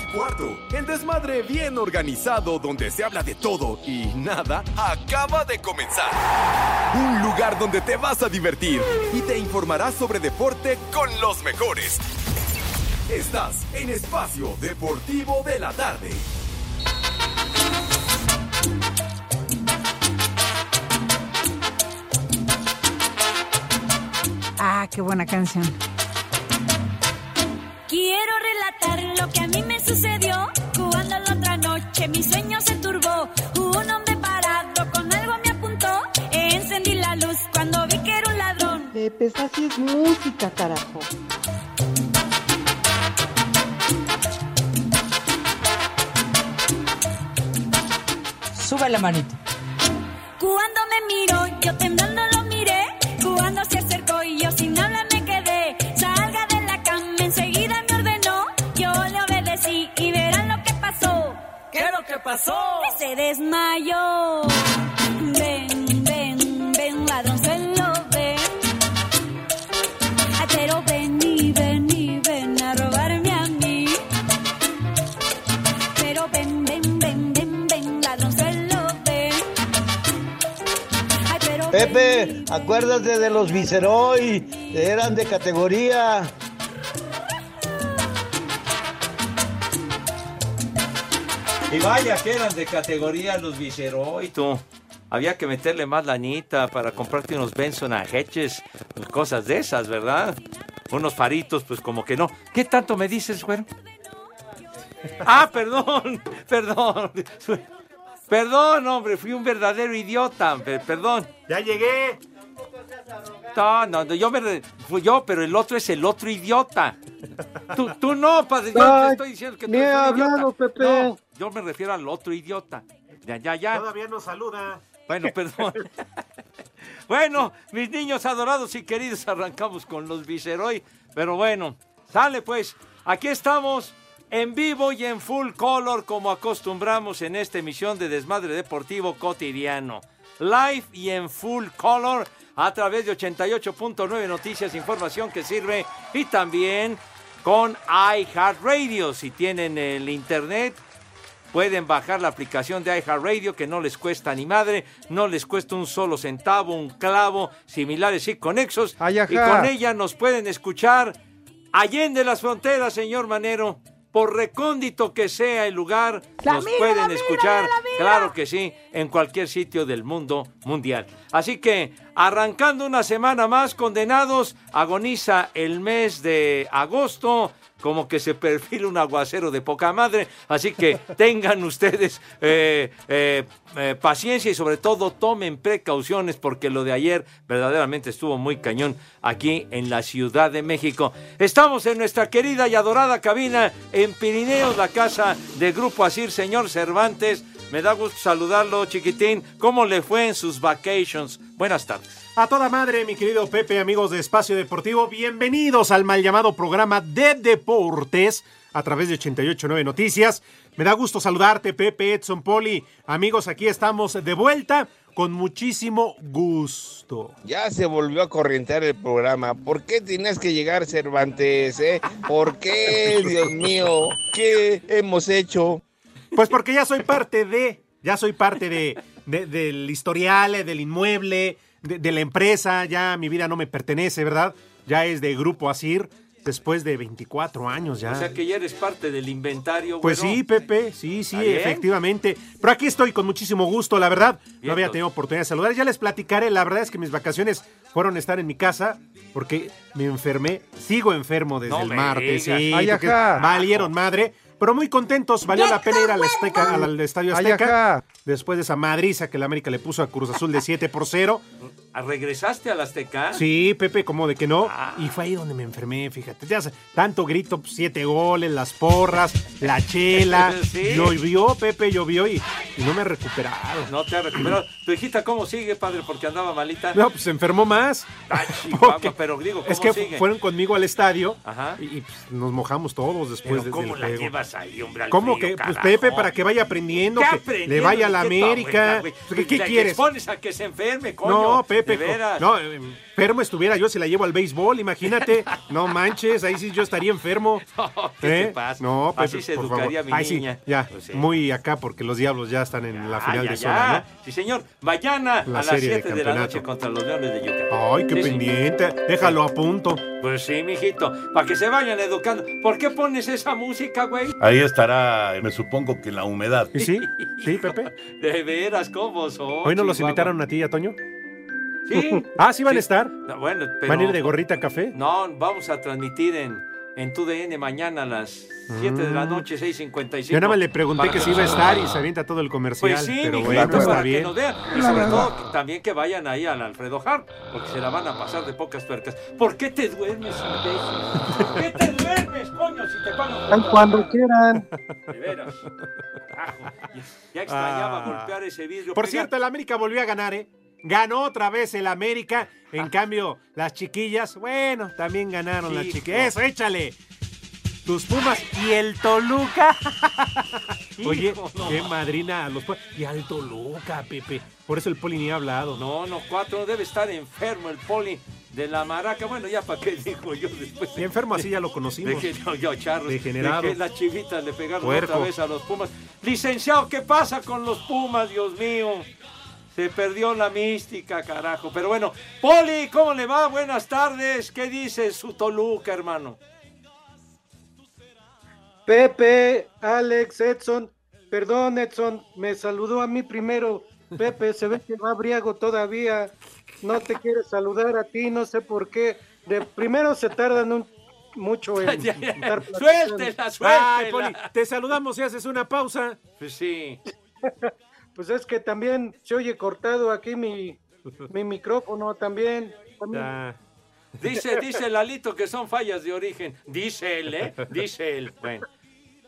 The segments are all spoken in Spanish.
y cuarto. El desmadre bien organizado donde se habla de todo y nada acaba de comenzar. Un lugar donde te vas a divertir y te informarás sobre deporte con los mejores. Estás en Espacio Deportivo de la Tarde. Ah, qué buena canción. Quiero relatar lo que a mí me sucedió jugando la otra noche. Mi sueño se turbó. Un hombre parado con algo me apuntó. Encendí la luz cuando vi que era un ladrón. Pepe, así es música, carajo. Sube la manito. Cuando me miró, yo temblando lo que pasó? Se desmayó. Ven, ven, ven, ladronzuelo, ven. Ay, pero ven y ven y ven a robarme a mí. Pero ven, ven, ven, ven, ven, ladronzuelo, ven. Ay, pero ven Pepe, acuérdate de los Viceroy, eran de categoría. Y vaya que eran de categoría los Viceroy, tú. Había que meterle más lanita para comprarte unos Benson Hedges, cosas de esas, ¿verdad? Unos faritos, pues como que no. ¿Qué tanto me dices, güero? Ah, perdón, perdón. Perdón, hombre, fui un verdadero idiota, pe- perdón. Ya llegué. No, no, no, yo me fui yo, pero el otro es el otro idiota. Tú, tú no, padre, yo te estoy diciendo que tú eres un hablado, idiota. Pepe. No, yo me refiero al otro idiota. Ya, ya, ya. Todavía no saluda. Bueno, perdón. bueno, mis niños adorados y queridos, arrancamos con los Viceroy. Pero bueno, sale pues. Aquí estamos en vivo y en full color, como acostumbramos en esta emisión de Desmadre Deportivo Cotidiano. Live y en full color a través de 88.9 Noticias, información que sirve y también con iHeartRadio. Si tienen el internet, Pueden bajar la aplicación de iHeartRadio que no les cuesta ni madre, no les cuesta un solo centavo, un clavo, similares y conexos. Ay, y con ella nos pueden escuchar allende las fronteras, señor Manero. Por recóndito que sea el lugar, La nos pueden escuchar, claro que sí, en cualquier sitio del mundo mundial. Así que, arrancando una semana más, condenados, agoniza el mes de agosto, como que se perfila un aguacero de poca madre. Así que tengan ustedes eh, eh, eh, paciencia y sobre todo tomen precauciones porque lo de ayer verdaderamente estuvo muy cañón aquí en la Ciudad de México. Estamos en nuestra querida y adorada cabina en Pirineos, la casa de Grupo Asir, señor Cervantes. Me da gusto saludarlo, chiquitín. ¿Cómo le fue en sus vacations? Buenas tardes. A toda madre, mi querido Pepe, amigos de Espacio Deportivo, bienvenidos al mal llamado programa de deportes a través de 889 Noticias. Me da gusto saludarte, Pepe, Edson, Poli. Amigos, aquí estamos de vuelta con muchísimo gusto. Ya se volvió a corrientear el programa. ¿Por qué tienes que llegar Cervantes? Eh? ¿Por qué, Dios mío? ¿Qué hemos hecho? Pues porque ya soy parte de, ya soy parte de, de- del historial, del inmueble, de, de la empresa, ya mi vida no me pertenece, ¿verdad? Ya es de Grupo Asir, después de 24 años ya. O sea que ya eres parte del inventario. Pues sí, Pepe, sí, sí, efectivamente. Pero aquí estoy con muchísimo gusto, la verdad. No había tenido oportunidad de saludar. Ya les platicaré, la verdad es que mis vacaciones fueron estar en mi casa porque me enfermé. Sigo enfermo desde No el martes, digas. sí, Ay, valieron madre. Pero muy contentos, valió la pena ir al, Azteca, al, al Estadio Azteca. Después de esa madriza que la América le puso a Cruz Azul de 7 por 0. Ah, ¿Regresaste al Azteca? Sí, Pepe, como de que no. Ah. Y fue ahí donde me enfermé, fíjate. Ya tanto grito, pues, siete goles, las porras, la chela. Sí. Llovió, Pepe, llovió y, y no me he recuperado. No te has recuperado. ¿Tu hijita cómo sigue, padre? Porque andaba malita. No, pues se enfermó más. Ay, Chihuahua, Porque- pero digo, ¿cómo es que sigue? fueron conmigo al estadio Ajá. y, y, pues, nos mojamos todos después de, ¿cómo del la juego. llevas ahí, hombre? al ¿Cómo frío, que? Pues? Pepe, para que vaya aprendiendo, ¿Qué que aprendiendo? le vaya a la ¿Qué tu América. abuela? ¿Qué, quieres? expones a que se enferme, coño. No, Pepe, Pepe. ¿De veras? No, enfermo estuviera yo si la llevo al béisbol, imagínate. No manches, ahí sí yo estaría enfermo. ¿Qué ¿Eh? te pasa? No, Pepe, Así se por educaría favor. mi Ay, sí, niña. ya, Pues sí. muy acá porque los diablos ya están en la final ya, de ya. zona, Sí, señor. Mañana La a las serie de 7 de, la noche contra los Leones de Yucatán. ¿no? Ay, qué Sí, sí. pendiente. Déjalo a punto. Pues sí, mijito. Para que se vayan educando. ¿Por qué pones esa música, güey? Ahí estará, me supongo que la humedad. ¿Y sí? ¿Sí, Pepe? De veras, ¿cómo son? ¿Hoy no los invitaron a ti y a Toño? Sí. Ah, ¿sí van a estar? No, bueno, pero... ¿Van a ir de gorrita a café? No, vamos a transmitir en, en tu DN mañana a las 7 de la noche, 6.55. Yo nada más le pregunté Para que si iba a estar y se avienta todo el comercial. Pues sí, pero bueno, para está que bien. nos vean. Y sobre todo que- también que vayan ahí al Alfredo Hart, porque se la van a pasar de pocas tuercas. ¿Por qué te duermes, imbécil? ¿Por qué te duermes, coño, si te pagan? Cuando quieran. De veras. Ya, ya extrañaba Ah. golpear ese vidrio. Por Pega- cierto, el América volvió a ganar, ¿eh? Ganó otra vez el América. En cambio, las chiquillas, bueno, también ganaron las chiquillas. Eso, échale. Tus Pumas y el Toluca. Oye, Hijo, no. qué madrina a los Pumas. Y al Toluca, Pepe. Por eso el Poli ni ha hablado. No, no, cuatro, debe estar enfermo el poli de la maraca. Bueno, ya para qué digo yo después. Y enfermo así ya lo De conocimos. que no, yo, charros, Degenerado. de las chivitas le pegaron Puerco. otra vez a los Pumas. Licenciado, ¿qué pasa con los Pumas, Dios mío? Se perdió la mística, carajo. Pero bueno, Poli, ¿cómo le va? Buenas tardes. ¿Qué dice su Toluca, hermano? Pepe, Alex, Edson. Perdón, Edson, me saludó a mí primero. Pepe, se ve que va briago todavía. No te quiere saludar a ti, no sé por qué. De primero se tardan un- mucho en Ya, ya. Suéltela, suéltela. Ay, Poli, te saludamos y haces una pausa. Pues sí. Pues es que también se oye cortado aquí mi, mi micrófono también. también. Ya. Dice, dice Lalito que son fallas de origen. Dice él, ¿eh? Dice él. Bueno.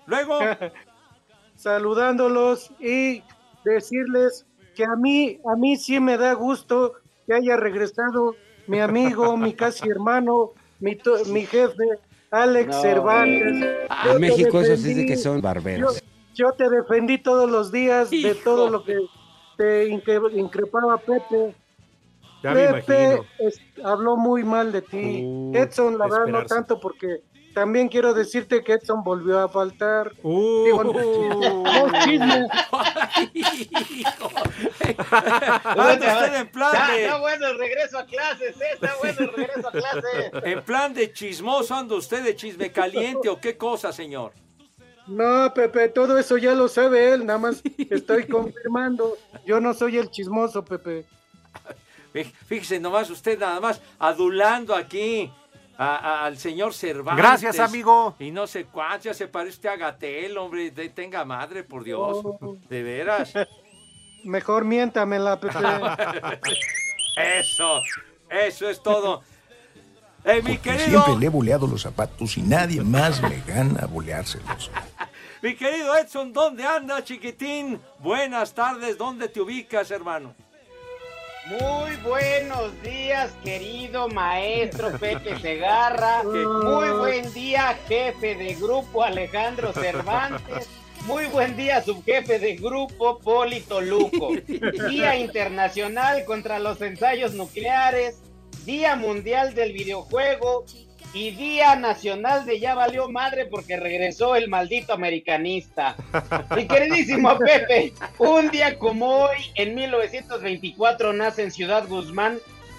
Luego, saludándolos y decirles que a mí, a mí sí me da gusto que haya regresado mi amigo, mi casi hermano, mi, to- mi jefe, Alex Cervantes. Yo En te México esos sí que son barberos. yo te defendí todos los días de Hijo. todo lo que te incre- increpaba Pepe. Ya Pepe es- habló muy mal de ti. Uh, Edson, la verdad, no tanto porque también quiero decirte que Edson volvió a faltar. Uh, Digo, no, en plan de, bueno el regreso a clases, ¿eh? está bueno el regreso a clases. en plan de chismoso, anda usted de chisme caliente o qué cosa, señor. No, Pepe, todo eso ya lo sabe él, nada más estoy confirmando. Yo no soy el chismoso, Pepe. Fí- Fíjese nomás usted nada más adulando aquí a- a- al señor Cervantes. Gracias, amigo. Y no sé cuánto, ya se parece usted a Gatel, hombre, de- tenga madre, por Dios. Oh. De veras. Mejor miéntamela, Pepe. Eso, eso es todo. Eh, mi Porque querido, siempre le he boleado los zapatos y nadie más me gana boleárselos. Mi querido Edson, ¿dónde anda, chiquitín? Buenas tardes, ¿dónde te ubicas, hermano? Muy buenos días, querido maestro Pepe Segarra. Muy buen día, jefe de grupo Alejandro Cervantes. Muy buen día, subjefe de grupo Polito Luco. Día Internacional contra los Ensayos Nucleares. Día Mundial del Videojuego. Y Día Nacional de Ya Valió Madre porque regresó el maldito americanista. Mi queridísimo Pepe, un día como hoy, en 1924, nace en Ciudad Guzmán,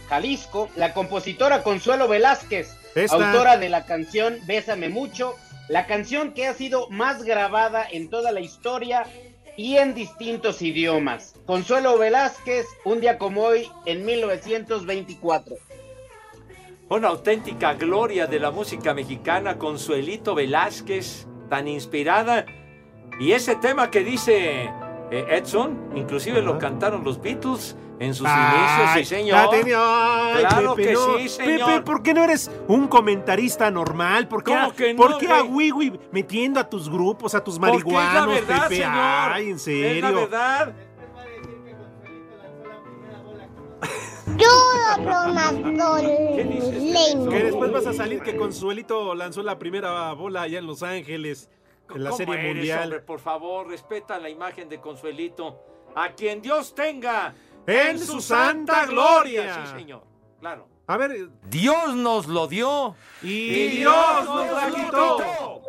Jalisco, la compositora Consuelo Velázquez, Esta. autora de la canción Bésame Mucho, la canción que ha sido más grabada en toda la historia y en distintos idiomas. Consuelo Velázquez, un día como hoy, en 1924. Una auténtica gloria de la música mexicana, Consuelito Velázquez, tan inspirada. Y ese tema que dice eh, Edson, inclusive lo cantaron los Beatles en sus inicios, sí Ay, señor. tenía- ay, claro Pepe, que no. sí, señor. Pepe, ¿por qué no eres un comentarista normal? ¿Por qué, ¿Cómo a, que no, ¿por qué a Wii metiendo a tus grupos, a tus es la marihuanos, verdad, Pepe? señor. Ay, en Es serio. la verdad. Yo hablo más con Que después vas a salir que Consuelito lanzó la primera bola allá en Los Ángeles, en la ¿Cómo Serie eres, Mundial. hombre? por favor, respeta la imagen de Consuelito. A quien Dios tenga En su santa gloria. Sí, señor. Claro. A ver, Dios nos lo dio y Dios nos la quitó.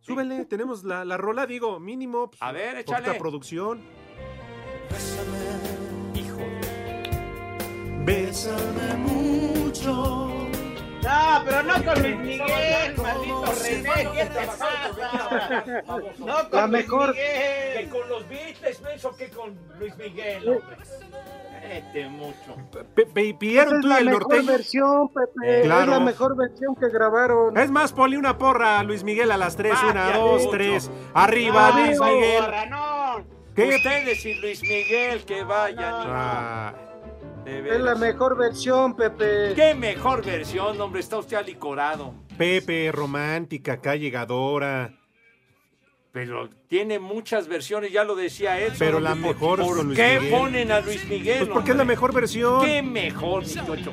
Súbele, tenemos la, la rola, digo, mínimo. pues, A ver, échale. producción. Hijo. Bésame mucho. No, pero no con Luis Miguel, maldito René, ¿qué te pasa? No con La Luis mejor- Miguel. Que con los Beatles, menso, que con Luis Miguel, hombre. Vete mucho. Pe- pidieron tú la el mejor norteño. versión, Pepe. Claro. Es la mejor versión que grabaron. Es más, Poli, una porra a Luis Miguel a las tres. Ah, Una, ya dos, mucho. tres. Arriba, Luis Miguel. Ranón. ¿Qué? Ustedes y Luis Miguel, que vayan. Ah, Es la mejor versión, Pepe. Qué mejor versión, hombre. Está usted alicorado. Pepe, romántica, acá llegadora. Pero tiene muchas versiones, ya lo decía Edson. Pero la hombre, mejor ¿Por, Luis qué Miguel. ponen a Luis Miguel? Pues porque es la mejor versión. Qué mejor, mi chocho.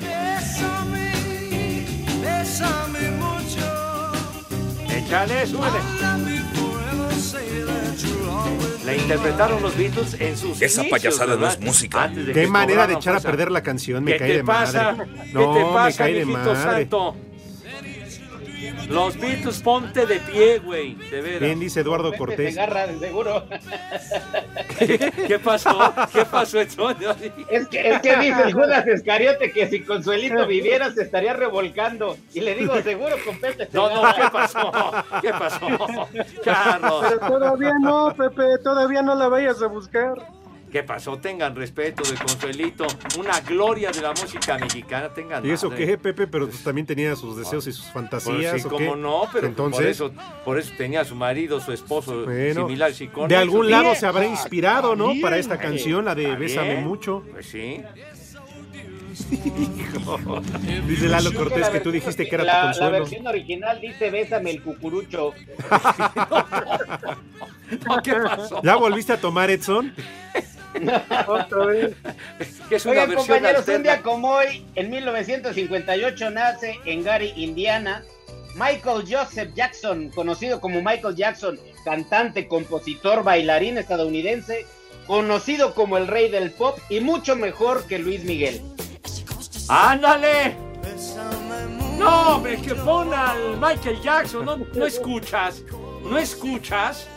Échale, súbele. La interpretaron los Beatles en sus Esa inicios, payasada no ¿verdad? es música. De Qué manera de echar a fuerza. perder la canción. Me ¿Qué cae te de pasa? madre. ¿Qué No, te me pasa, cae de mijito madre. santo? Los Beatles, ponte de pie, güey. De veras. Bien dice Eduardo Cortés. Seguro. ¿Qué pasó? ¿Qué pasó, Edson? Es que, es que dice el Judas Escariote que si Consuelito viviera se estaría revolcando. Y le digo, seguro con Pepe No, no, ¿qué pasó? ¿Qué pasó? Carlos. Pero todavía no, Pepe. Todavía no la vayas a buscar. ¿Qué pasó? Tengan respeto de Consuelito. Una gloria de la música mexicana. Tengan ¿Y eso qué, Pepe? Pero pues también tenía sus deseos y sus Pues fantasías. sí, ¿o qué? cómo no, pero Entonces, por eso, por eso tenía a su marido, su esposo Bueno, similares y con de algún lado se habrá inspirado, ¿no? Para esta canción, la de Bésame bien. mucho. Pues sí. Dice Lalo que Cortés la que tú dijiste que era la, tu La consuelo. versión original dice Bésame el cucurucho. No, ¿Qué pasó? ¿Ya volviste a tomar, Edson? Otra vez. Que es una Oigan, versión compañeros, un día como hoy, en 1958, nace en Gary, Indiana, Michael Joseph Jackson, conocido como Michael Jackson, cantante, compositor, bailarín estadounidense, conocido como el rey del pop y mucho mejor que Luis Miguel. ¡Ándale! No, hombre, que pon al Michael Jackson. No, no escuchas. No escuchas.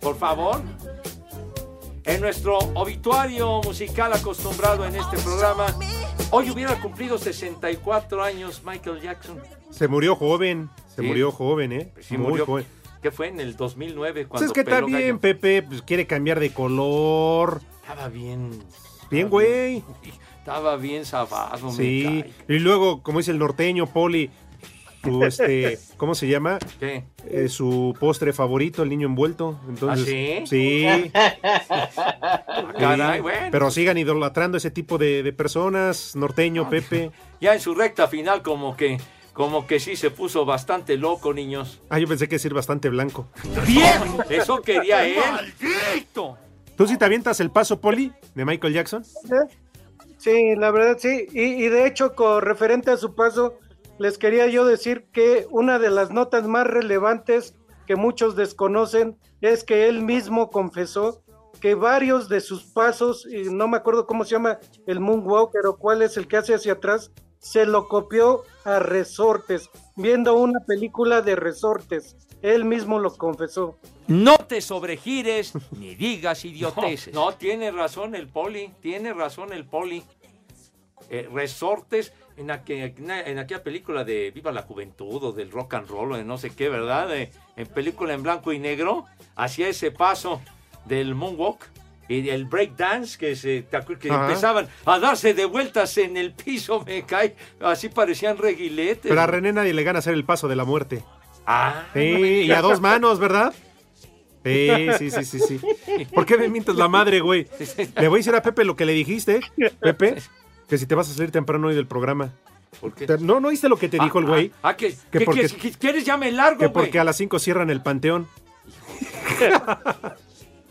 Por favor. En nuestro obituario musical acostumbrado en este programa, hoy hubiera cumplido 64 años Michael Jackson. Se murió joven. Se Sí. murió joven, ¿eh? Sí, Muy murió. joven. ¿Qué fue? En el 2009 Pues cuando es que también gallo. Pepe pues, quiere cambiar de color. Estaba bien. Bien, güey. Estaba bien zafado, me Sí. cae. Y luego, como dice el norteño, Poli, su, este, ¿cómo se llama? ¿Qué? Eh, su postre favorito, el niño envuelto. Entonces, ¿Ah, sí? Sí. Ah, caray, Sí. bueno. Pero sigan idolatrando ese tipo de, de personas, norteño, Pepe. Ya en su recta final como que como que sí se puso bastante loco, niños. Ah, yo pensé que decir bastante blanco. ¡Bien! Eso quería él. ¡Maldito! ¿Tú sí te avientas el paso, Poli, de Michael Jackson? Sí, la verdad sí. Y, y de hecho, con referente a su paso, les quería yo decir que una de las notas más relevantes que muchos desconocen es que él mismo confesó que varios de sus pasos, y no me acuerdo cómo se llama el moonwalk, pero cuál es el que hace hacia atrás, se lo copió a resortes, viendo una película de resortes. Él mismo lo confesó. No te sobregires ni digas idioteces. No, tiene razón el poli, tiene razón el poli. Eh, resortes en, aqu- en aquella película de Viva la Juventud o del rock and roll o de no sé qué, ¿verdad? De- en película en blanco y negro, hacía ese paso del moonwalk y el breakdance que, se, que Ajá. empezaban a darse de vueltas en el piso, me cae, así parecían reguiletes. Pero a René nadie le gana hacer el paso de la muerte. Ah, Sí, y a dos manos, ¿verdad? Sí, sí, sí, sí, sí. ¿Por qué me mientas la madre, güey? Le voy a decir a Pepe lo que le dijiste, Pepe, que si te vas a salir temprano hoy del programa. ¿Por qué? Te- ¿No, ¿No oíste lo que te dijo el güey? Ah, que, Que que- porque- que- que- ¿Quieres ya me largo, Que güey? porque a las 5 cierran el panteón.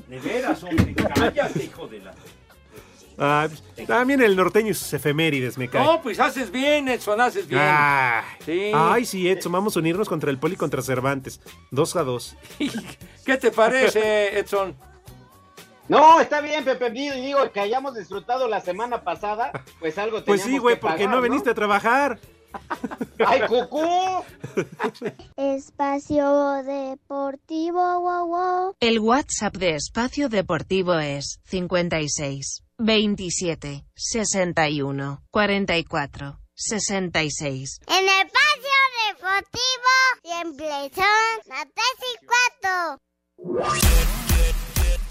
De veras, hombre, cállate, hijo de la... Ah, pues, también el norteño y sus efemérides, me cae. No, pues haces bien, Edson, haces bien. Ah. Sí. Ay, sí, Edson, vamos a unirnos contra el Poli y contra Cervantes. Dos a dos. ¿Qué te parece, Edson? No, está bien, Pepe. Digo digo que hayamos disfrutado la semana pasada, pues algo Pues sí, güey, que porque pagar, no veniste a trabajar. ¡Ay, cucú! Espacio Deportivo, wow, wow. El WhatsApp de Espacio Deportivo es 56 27 61 44 66. En Espacio Deportivo siempre son las 3 y 4.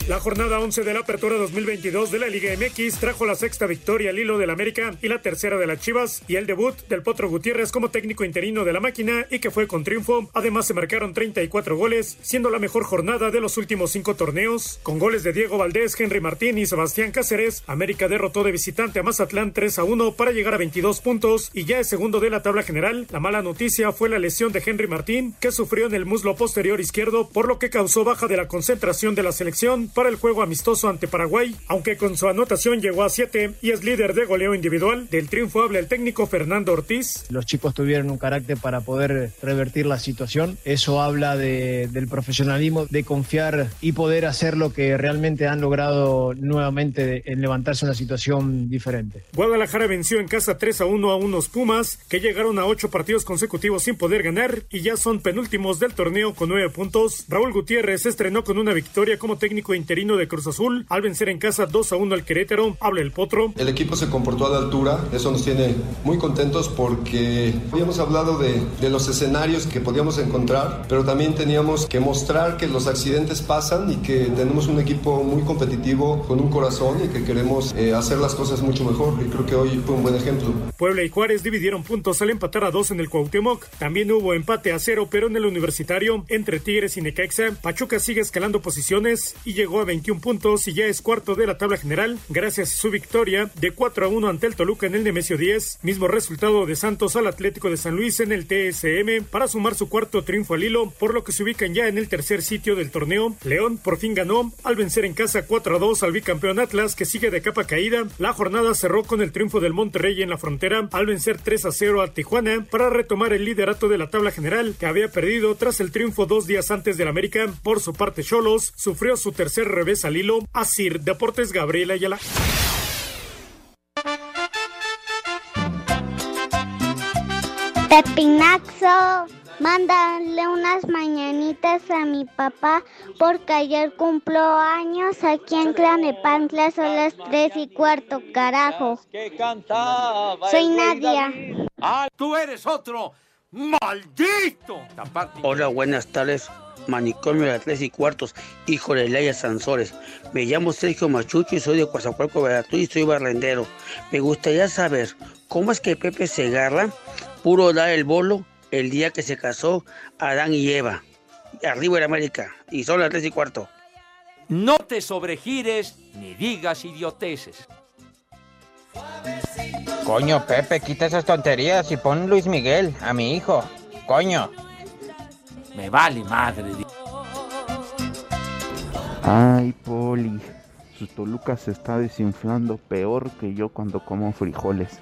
La jornada 11 de la Apertura 2022 de la Liga MX trajo la sexta victoria al hilo del América y la tercera de las Chivas y el debut del Potro Gutiérrez como técnico interino de la máquina y que fue con triunfo. Además se marcaron 34 goles, siendo la mejor jornada de los últimos cinco torneos. Con goles de Diego Valdés, Henry Martín y Sebastián Cáceres, América derrotó de visitante a Mazatlán 3 a 1 para llegar a 22 puntos y ya es segundo de la tabla general. La mala noticia fue la lesión de Henry Martín, que sufrió en el muslo posterior izquierdo, por lo que causó baja de la concentración de la selección para el juego amistoso ante Paraguay, aunque con su anotación llegó a 7 y es líder de goleo individual. Del triunfo habla el técnico Fernando Ortiz. Los chicos tuvieron un carácter para poder revertir la situación. Eso habla de- del profesionalismo, de confiar y poder hacer lo que realmente han logrado nuevamente en levantarse una situación diferente. Guadalajara venció en casa 3 a 1 a unos Pumas que llegaron a 8 partidos consecutivos sin poder ganar y ya son penúltimos del torneo con 9 puntos. Raúl Gutiérrez estrenó con una victoria como técnico interino de Cruz Azul al vencer en casa 2 a 1 al Querétaro. Habla el Potro. El equipo se comportó a la altura, eso nos tiene muy contentos porque habíamos hablado de, de los escenarios que podíamos encontrar, pero también teníamos que mostrar que los accidentes pasan y que tenemos un equipo muy competitivo, con un corazón y que queremos eh, hacer las cosas mucho mejor. Y creo que hoy fue un buen ejemplo. Puebla y Juárez dividieron puntos al empatar a 2 en el Cuauhtémoc. También hubo empate a 0 pero en el Universitario entre Tigres y Necaxa. Pachuca sigue escalando posiciones y llegó a 21 puntos y ya es cuarto de la tabla general gracias a su victoria de 4 a 1 ante el Toluca en el Nemesio 10. Mismo resultado de Santos al Atlético de San Luis en el TSM para sumar su cuarto triunfo al hilo, por lo que se ubican ya en el tercer sitio del torneo. León por fin ganó al vencer en casa 4 a 2 al bicampeón Atlas que sigue de capa caída. La jornada cerró con el triunfo del Monterrey en la frontera al vencer 3 a 0 a Tijuana para retomar el liderato de la tabla general que había perdido tras el triunfo dos días antes del América. Por su parte, Cholos sufrió su tercer revés al hilo. Asir Deportes Gabriela Ayala. Pepinaxo, mándale unas mañanitas a mi papá porque ayer cumplo años aquí en Clanepantla son las tres y cuarto, carajo. Soy Nadia. ¡Ah, tú eres otro! ¡Maldito! Hola, buenas tardes. Manicomio de las tres y cuartos, hijo de Leia Sansores. Me llamo Sergio Machucho y soy de Coazacualco, Veracruz y soy barrendero. Me gustaría saber cómo es que Pepe Segarra pudo dar el bolo el día que se casó Adán y Eva. Arriba en América. Y son las tres y cuarto. No te sobregires ni digas idioteces. Coño, Pepe, quita esas tonterías y pon Luis Miguel a mi hijo. Coño. Me vale madre. Ay, Poli, su Toluca se está desinflando peor que yo cuando como frijoles.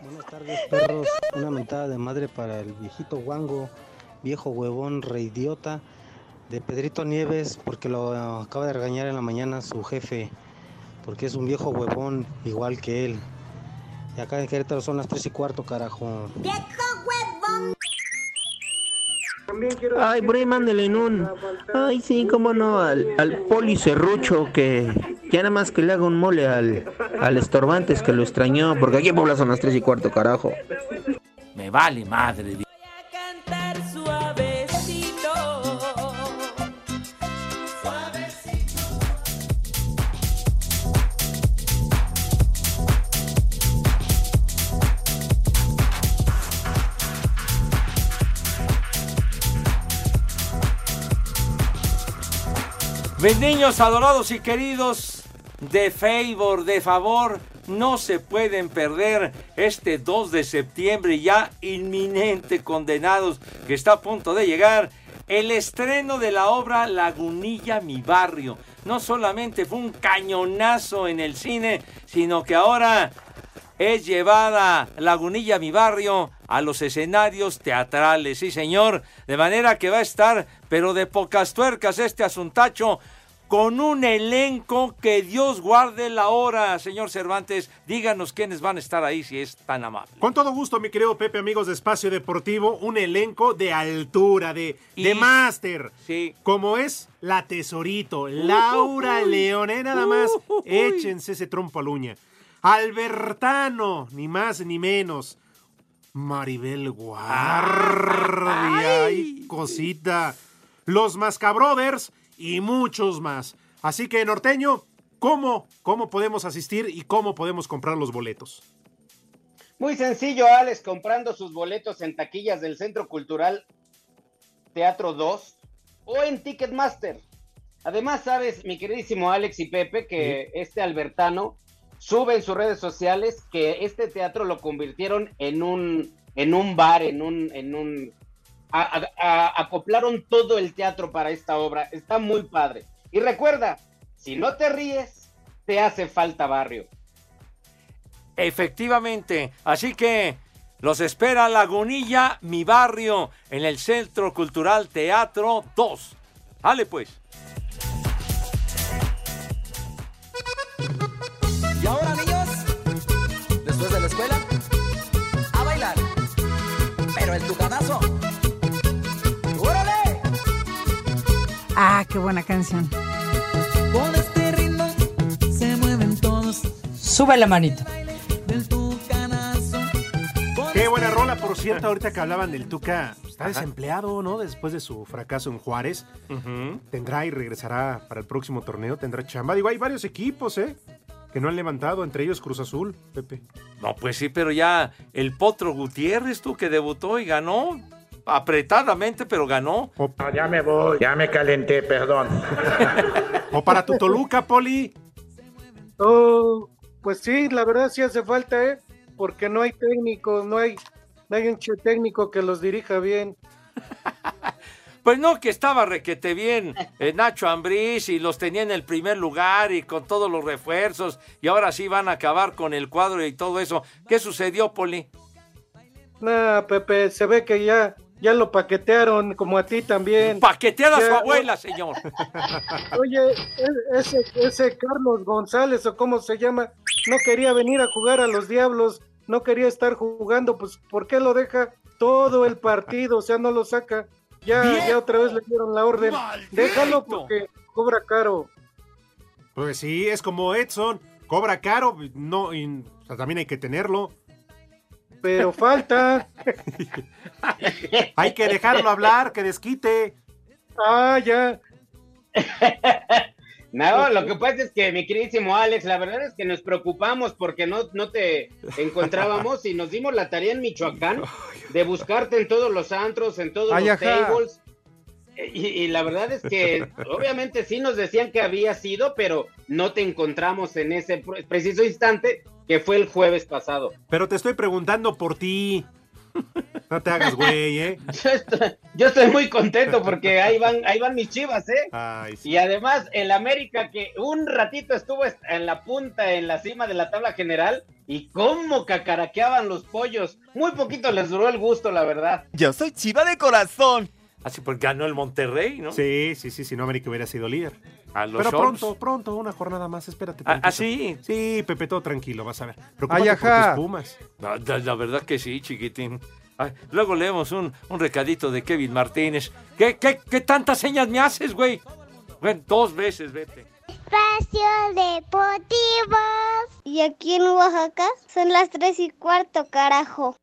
Buenas tardes, perros. Una mentada de madre para el viejito guango, viejo huevón, reidiota, de Pedrito Nieves, porque lo eh, acaba de regañar en la mañana su jefe, porque es un viejo huevón igual que él. Y acá en Querétaro son las 3 y cuarto, carajo. Ay, por ahí mándele en un. Ay, sí, cómo no, al, al poli serrucho que ya nada más que le haga un mole al, al estorbantes que lo extrañó, porque aquí en Puebla son las 3 y cuarto, carajo. Me vale madre. Mis niños adorados y queridos, de favor, de favor, no se pueden perder este 2 de septiembre ya inminente condenados que está a punto de llegar el estreno de la obra Lagunilla mi barrio. No solamente fue un cañonazo en el cine, sino que ahora es llevada Lagunilla mi barrio a los escenarios teatrales, sí señor, de manera que va a estar, pero de pocas tuercas este asuntacho, con un elenco que Dios guarde la hora, señor Cervantes. Díganos quiénes van a estar ahí si es tan amable. Con todo gusto, mi querido Pepe, amigos de Espacio Deportivo, un elenco de altura, de, de máster. Sí. Como es la Tesorito, Laura Ujujuy. León, eh, nada más. Ujujuy. Échense ese trompo a la uña. Albertano, ni más ni menos. Maribel Guardia, ay, cosita. Los Mascabrothers y muchos más. Así que, norteño, ¿cómo, ¿cómo podemos asistir y cómo podemos comprar los boletos? Muy sencillo, Alex, comprando sus boletos en taquillas del Centro Cultural Teatro 2 o en Ticketmaster. Además, sabes, mi queridísimo Alex y Pepe, que este Albertano sube en sus redes sociales que este teatro lo convirtieron en un, en un bar, en un, en un acoplaron todo el teatro para esta obra. Está muy padre. Y recuerda, si no te ríes, te hace falta barrio. Efectivamente, así que los espera Lagunilla, mi barrio, en el Centro Cultural Teatro 2. Dale pues. Pero el tucanazo. ¡Órale! Ah, qué buena canción. Con este ritmo se mueven todos Sube la manito. del tucanazo. Qué buena rola, por cierto, ahorita que hablaban del Tuca, está desempleado, ¿no? Después de su fracaso en Juárez. Tendrá y regresará para el próximo torneo, tendrá chamba. Digo, hay varios equipos, ¿eh? Que no han levantado, entre ellos Cruz Azul, Pepe. No, pues sí, pero ya el Potro Gutiérrez, tú que debutó y ganó apretadamente, pero ganó. ya me voy, ya me calenté, perdón. O para tu Toluca, Poli. Oh, pues sí, la verdad sí hace falta, ¿eh? Porque no hay técnicos, no hay, no hay un che técnico que los dirija bien. Pues no, que estaba requete bien eh, Nacho Ambriz y los tenía en el primer lugar y con todos los refuerzos y ahora sí van a acabar con el cuadro y todo eso. ¿Qué sucedió, Poli? Nah, Pepe, se ve que ya, ya lo paquetearon, como a ti también. Paqueteada Ya- su abuela, señor. Oye, e- ese, ese Carlos González, o cómo se llama, no quería venir a jugar a los Diablos, no quería estar jugando, pues ¿por qué lo deja todo el partido? O sea, no lo saca. Ya, ya otra vez le dieron la orden. Déjalo porque cobra caro. Pues sí, es como Edson, cobra caro, no, y, o sea, también hay que tenerlo. Pero falta. Hay que dejarlo hablar, que desquite. Ah, ya. No, lo que pasa es que, mi queridísimo Alex, la verdad es que nos preocupamos porque no, no te encontrábamos y nos dimos la tarea en Michoacán de buscarte en todos los antros, en todos Ay, los ajá. tables. Y, y la verdad es que obviamente sí nos decían que había sido, pero no te encontramos en ese pre- preciso instante que fue el jueves pasado. Pero te estoy preguntando por ti. No te hagas güey, ¿eh? Yo estoy, yo estoy muy contento porque ahí van, ahí van mis chivas, ¿eh? Ay, sí. Y además, el América que un ratito estuvo est- en la punta, en la cima de la tabla general, y cómo cacaraqueaban los pollos. Muy poquito les duró el gusto, la verdad. Yo soy chiva de corazón. Así pues ganó el Monterrey, ¿no? Sí, sí, sí, si no América hubiera sido líder. A los Pero pronto, pronto, una jornada más, espérate. Ah. ¿ah, sí? Sí, Pepe, todo tranquilo, vas a ver. Preocúpate Ay, por ajá. tus Pumas. La, la- la verdad que sí, chiquitín. Ay, luego leemos un, un recadito de Kevin Martínez. ¿Qué, qué, qué tantas señas me haces, güey? Bueno, dos veces, vete. Espacio Deportivo. Y aquí en Oaxaca son las tres y cuarto, carajo.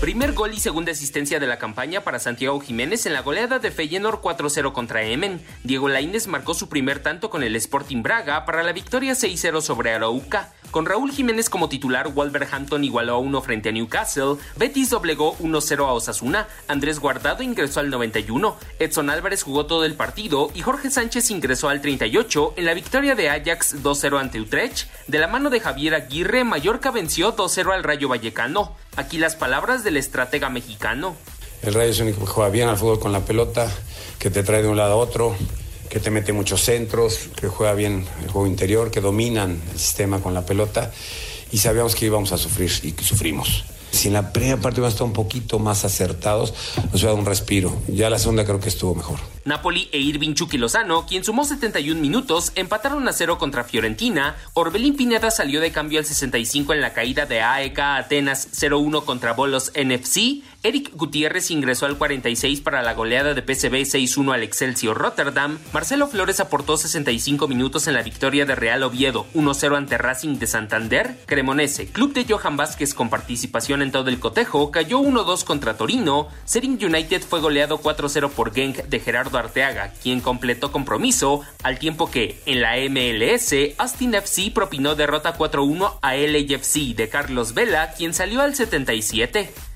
Primer gol y segunda asistencia de la campaña para Santiago Jiménez en la goleada de Feyenoord 4-0 contra Emen. Diego Lainez marcó su primer tanto con el Sporting Braga para la victoria 6-0 sobre Arauca. Con Raúl Jiménez como titular, Wolverhampton igualó a 1 frente a Newcastle, Betis doblegó 1-0 a Osasuna, Andrés Guardado ingresó al 91, Edson Álvarez jugó todo el partido y Jorge Sánchez ingresó al 38 en la victoria de Ajax 2-0 ante Utrecht. De la mano de Javier Aguirre, Mallorca venció 2-0 al Rayo Vallecano. Aquí las palabras del estratega mexicano. El Rayo es un equipo que juega bien al fútbol con la pelota, que te trae de un lado a otro, que te mete muchos centros, que juega bien el juego interior, que dominan el sistema con la pelota y sabíamos que íbamos a sufrir y que sufrimos. Si en la primera parte hubiera estado un poquito más acertados, nos hubiera dado un respiro. Ya la segunda creo que estuvo mejor. Napoli e Irving Chucky Lozano, quien sumó 71 minutos, empataron a cero contra Fiorentina. Orbelín Pineda salió de cambio al 65 en la caída de AEK Atenas 0-1 contra Bolos NFC. Eric Gutiérrez ingresó al 46 para la goleada de PSV 6-1 al Excelsior Rotterdam. Marcelo Flores aportó 65 minutos en la victoria de Real Oviedo 1-0 ante Racing de Santander. Cremonese, club de Johan Vázquez con participación en todo el cotejo, cayó 1-2 contra Torino. Sering United fue goleado 4-0 por Genk de Gerardo Arteaga, quien completó compromiso, al tiempo que en la MLS, Austin FC propinó derrota 4-1 a LAFC de Carlos Vela, quien salió al 77.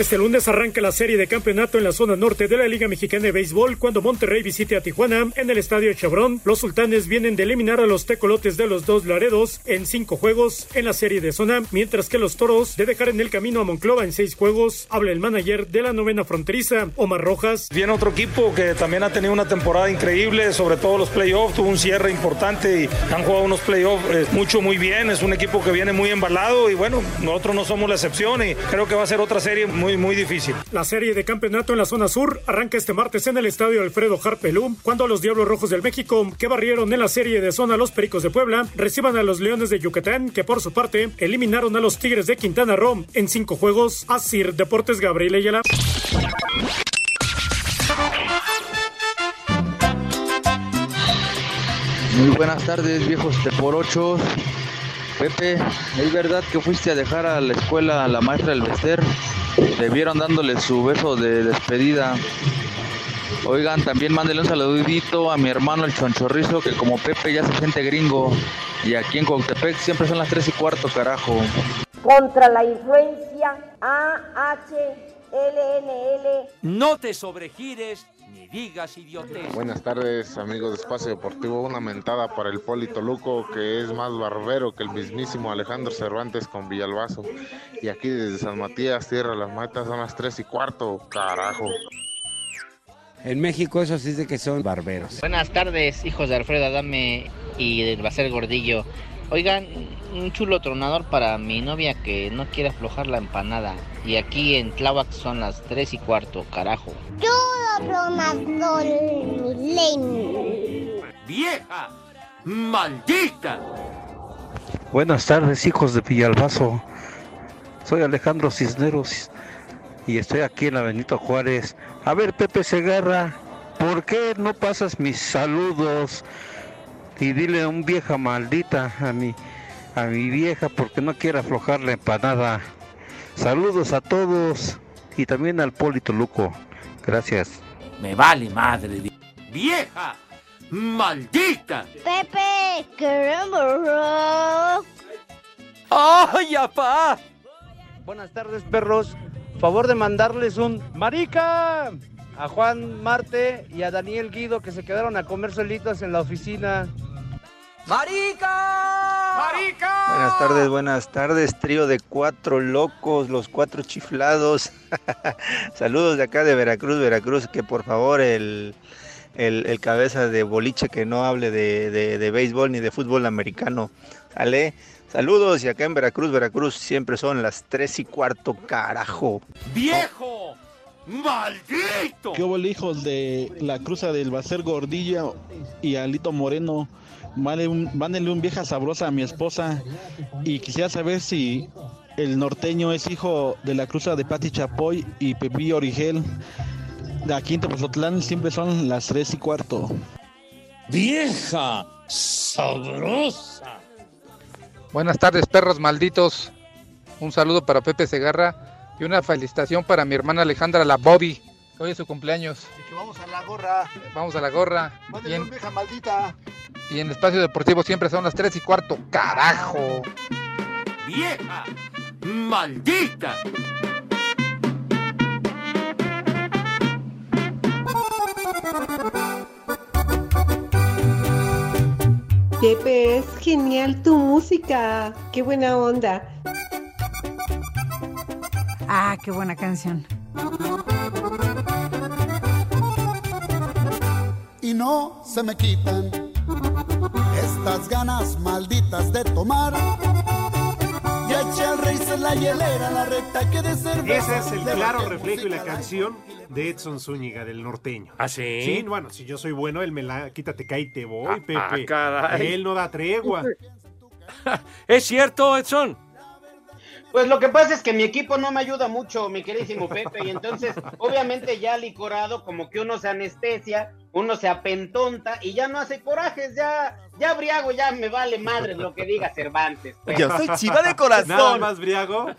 Este lunes arranca la serie de campeonato en la zona norte de la Liga Mexicana de Béisbol cuando Monterrey visite a Tijuana en el Estadio Chevron. Los sultanes vienen de eliminar a los tecolotes de los dos Laredos en cinco juegos en la serie de zona, mientras que los toros de dejar en el camino a Monclova en seis juegos. Habla el manager de la novena fronteriza, Omar Rojas. Viene otro equipo que también ha tenido una temporada increíble, sobre todo los playoffs, tuvo un cierre importante y han jugado unos playoffs eh, mucho, muy bien. Es un equipo que viene muy embalado y bueno, nosotros no somos la excepción y creo que va a ser otra serie muy, muy difícil. La serie de campeonato en la zona sur arranca este martes en el estadio Alfredo Harpelú, cuando los Diablos Rojos del México, que barrieron en la serie de zona los Pericos de Puebla, reciban a los Leones de Yucatán, que por su parte eliminaron a los Tigres de Quintana Roo en cinco juegos. Asir Deportes Gabriel Ayala. Muy buenas tardes, viejos de por ocho. Pepe, ¿es verdad que fuiste a dejar a la escuela a la maestra del Bester? Debieron dándole su beso de despedida. Oigan, también mándenle un saludito a mi hermano el Chonchorrizo, que como Pepe ya se siente gringo. Y aquí en Coctepec siempre son las 3 y cuarto, carajo. Contra la influencia AHLNL. No te sobregires ni digas idiotez. Buenas tardes, amigos de Espacio Deportivo. Una mentada para el Polito Luco, que es más barbero que el mismísimo Alejandro Cervantes con Villalbazo. Y aquí desde San Matías, Tierra Las Matas, son las 3 y cuarto, carajo. En México eso sí de que son barberos. Buenas tardes, hijos de Alfredo Adame y del Bacer Gordillo. Oigan, un chulo tronador para mi novia que no quiere aflojar la empanada. Y aquí en Tláhuac son las 3 y cuarto, carajo. ¡Vieja! ¡Maldita! Buenas tardes, hijos de Villalbazo. Soy Alejandro Cisneros y estoy aquí en la Benito Juárez. A ver, Pepe Segarra, ¿por qué no pasas mis saludos? Y dile a un vieja maldita a mi, a mi vieja porque no quiere aflojar la empanada. Saludos a todos y también al Polito Luco. Gracias. Me vale madre. ¡Vieja! ¡Maldita! Pepe, queremos. ¡Ay, apá! Buenas tardes, perros. Favor de mandarles un marica a Juan Marte y a Daniel Guido que se quedaron a comer solitos en la oficina. ¡Marica! ¡Marica! Buenas tardes, buenas tardes, trío de cuatro locos, los cuatro chiflados. Saludos de acá de Veracruz, Veracruz, que por favor el, el, el cabeza de boliche que no hable de, de- de béisbol ni de fútbol americano. ¿Sale? Saludos y acá en Veracruz, Veracruz siempre son las tres y cuarto, carajo. ¡Viejo! ¡Maldito! ¿Qué hubo hijos de la cruza del Bacer Gordilla y Alito Moreno? Mándenle un, vieja sabrosa a mi esposa. Y quisiera saber si el norteño es hijo de la cruza de Pati Chapoy y Pepillo Origel. De aquí en Tepozotlán siempre son las tres y cuarto. ¡Vieja! ¡Sabrosa! Buenas tardes, perros malditos. Un saludo para Pepe Segarra y una felicitación para mi hermana Alejandra La Bobby, hoy es su cumpleaños. que vamos a la gorra. Vamos a la gorra. Y Mándenle en, vieja maldita. y en el espacio deportivo siempre son las 3 y cuarto. ¡Carajo! ¡Vieja! ¡Maldita! Pepe, es genial tu música. Qué buena onda. Ah, qué buena canción. Y no se me quitan. estas ganas malditas de tomar. Y eché al rey se la hielera, la recta que de cerveza. Ese es el claro reflejo y la canción de Edson Zúñiga, del norteño. ¿Ah, sí? Sí, bueno, si yo soy bueno, él me la quita, te cae y te voy, Pepe. ah, caray. Él no da tregua. ¿Es cierto, Edson? Pues lo que pasa es que mi equipo no me ayuda mucho, mi queridísimo Pepe, y entonces, obviamente ya licorado, como que uno se anestesia, uno se apentonta y ya no hace corajes, ya, ya briago, ya me vale madre lo que diga Cervantes. pues. Yo soy chiva de corazón. Nada más briago.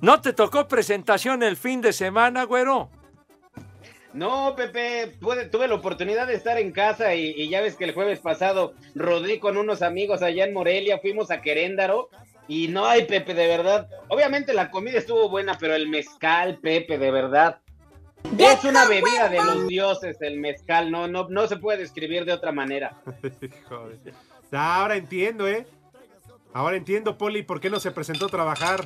¿No te tocó presentación el fin de semana, güero? No, Pepe, tuve la oportunidad de estar en casa y, y ya ves que el jueves pasado rodé con unos amigos allá en Morelia, fuimos a Queréndaro y no hay Pepe, de verdad. Obviamente la comida estuvo buena, pero el mezcal, Pepe, de verdad. Es una bebida de los dioses el mezcal, no, no, no se puede describir de otra manera. Joder. Ah, Ahora entiendo, ¿eh? Ahora entiendo, Poli, por qué no se presentó a trabajar.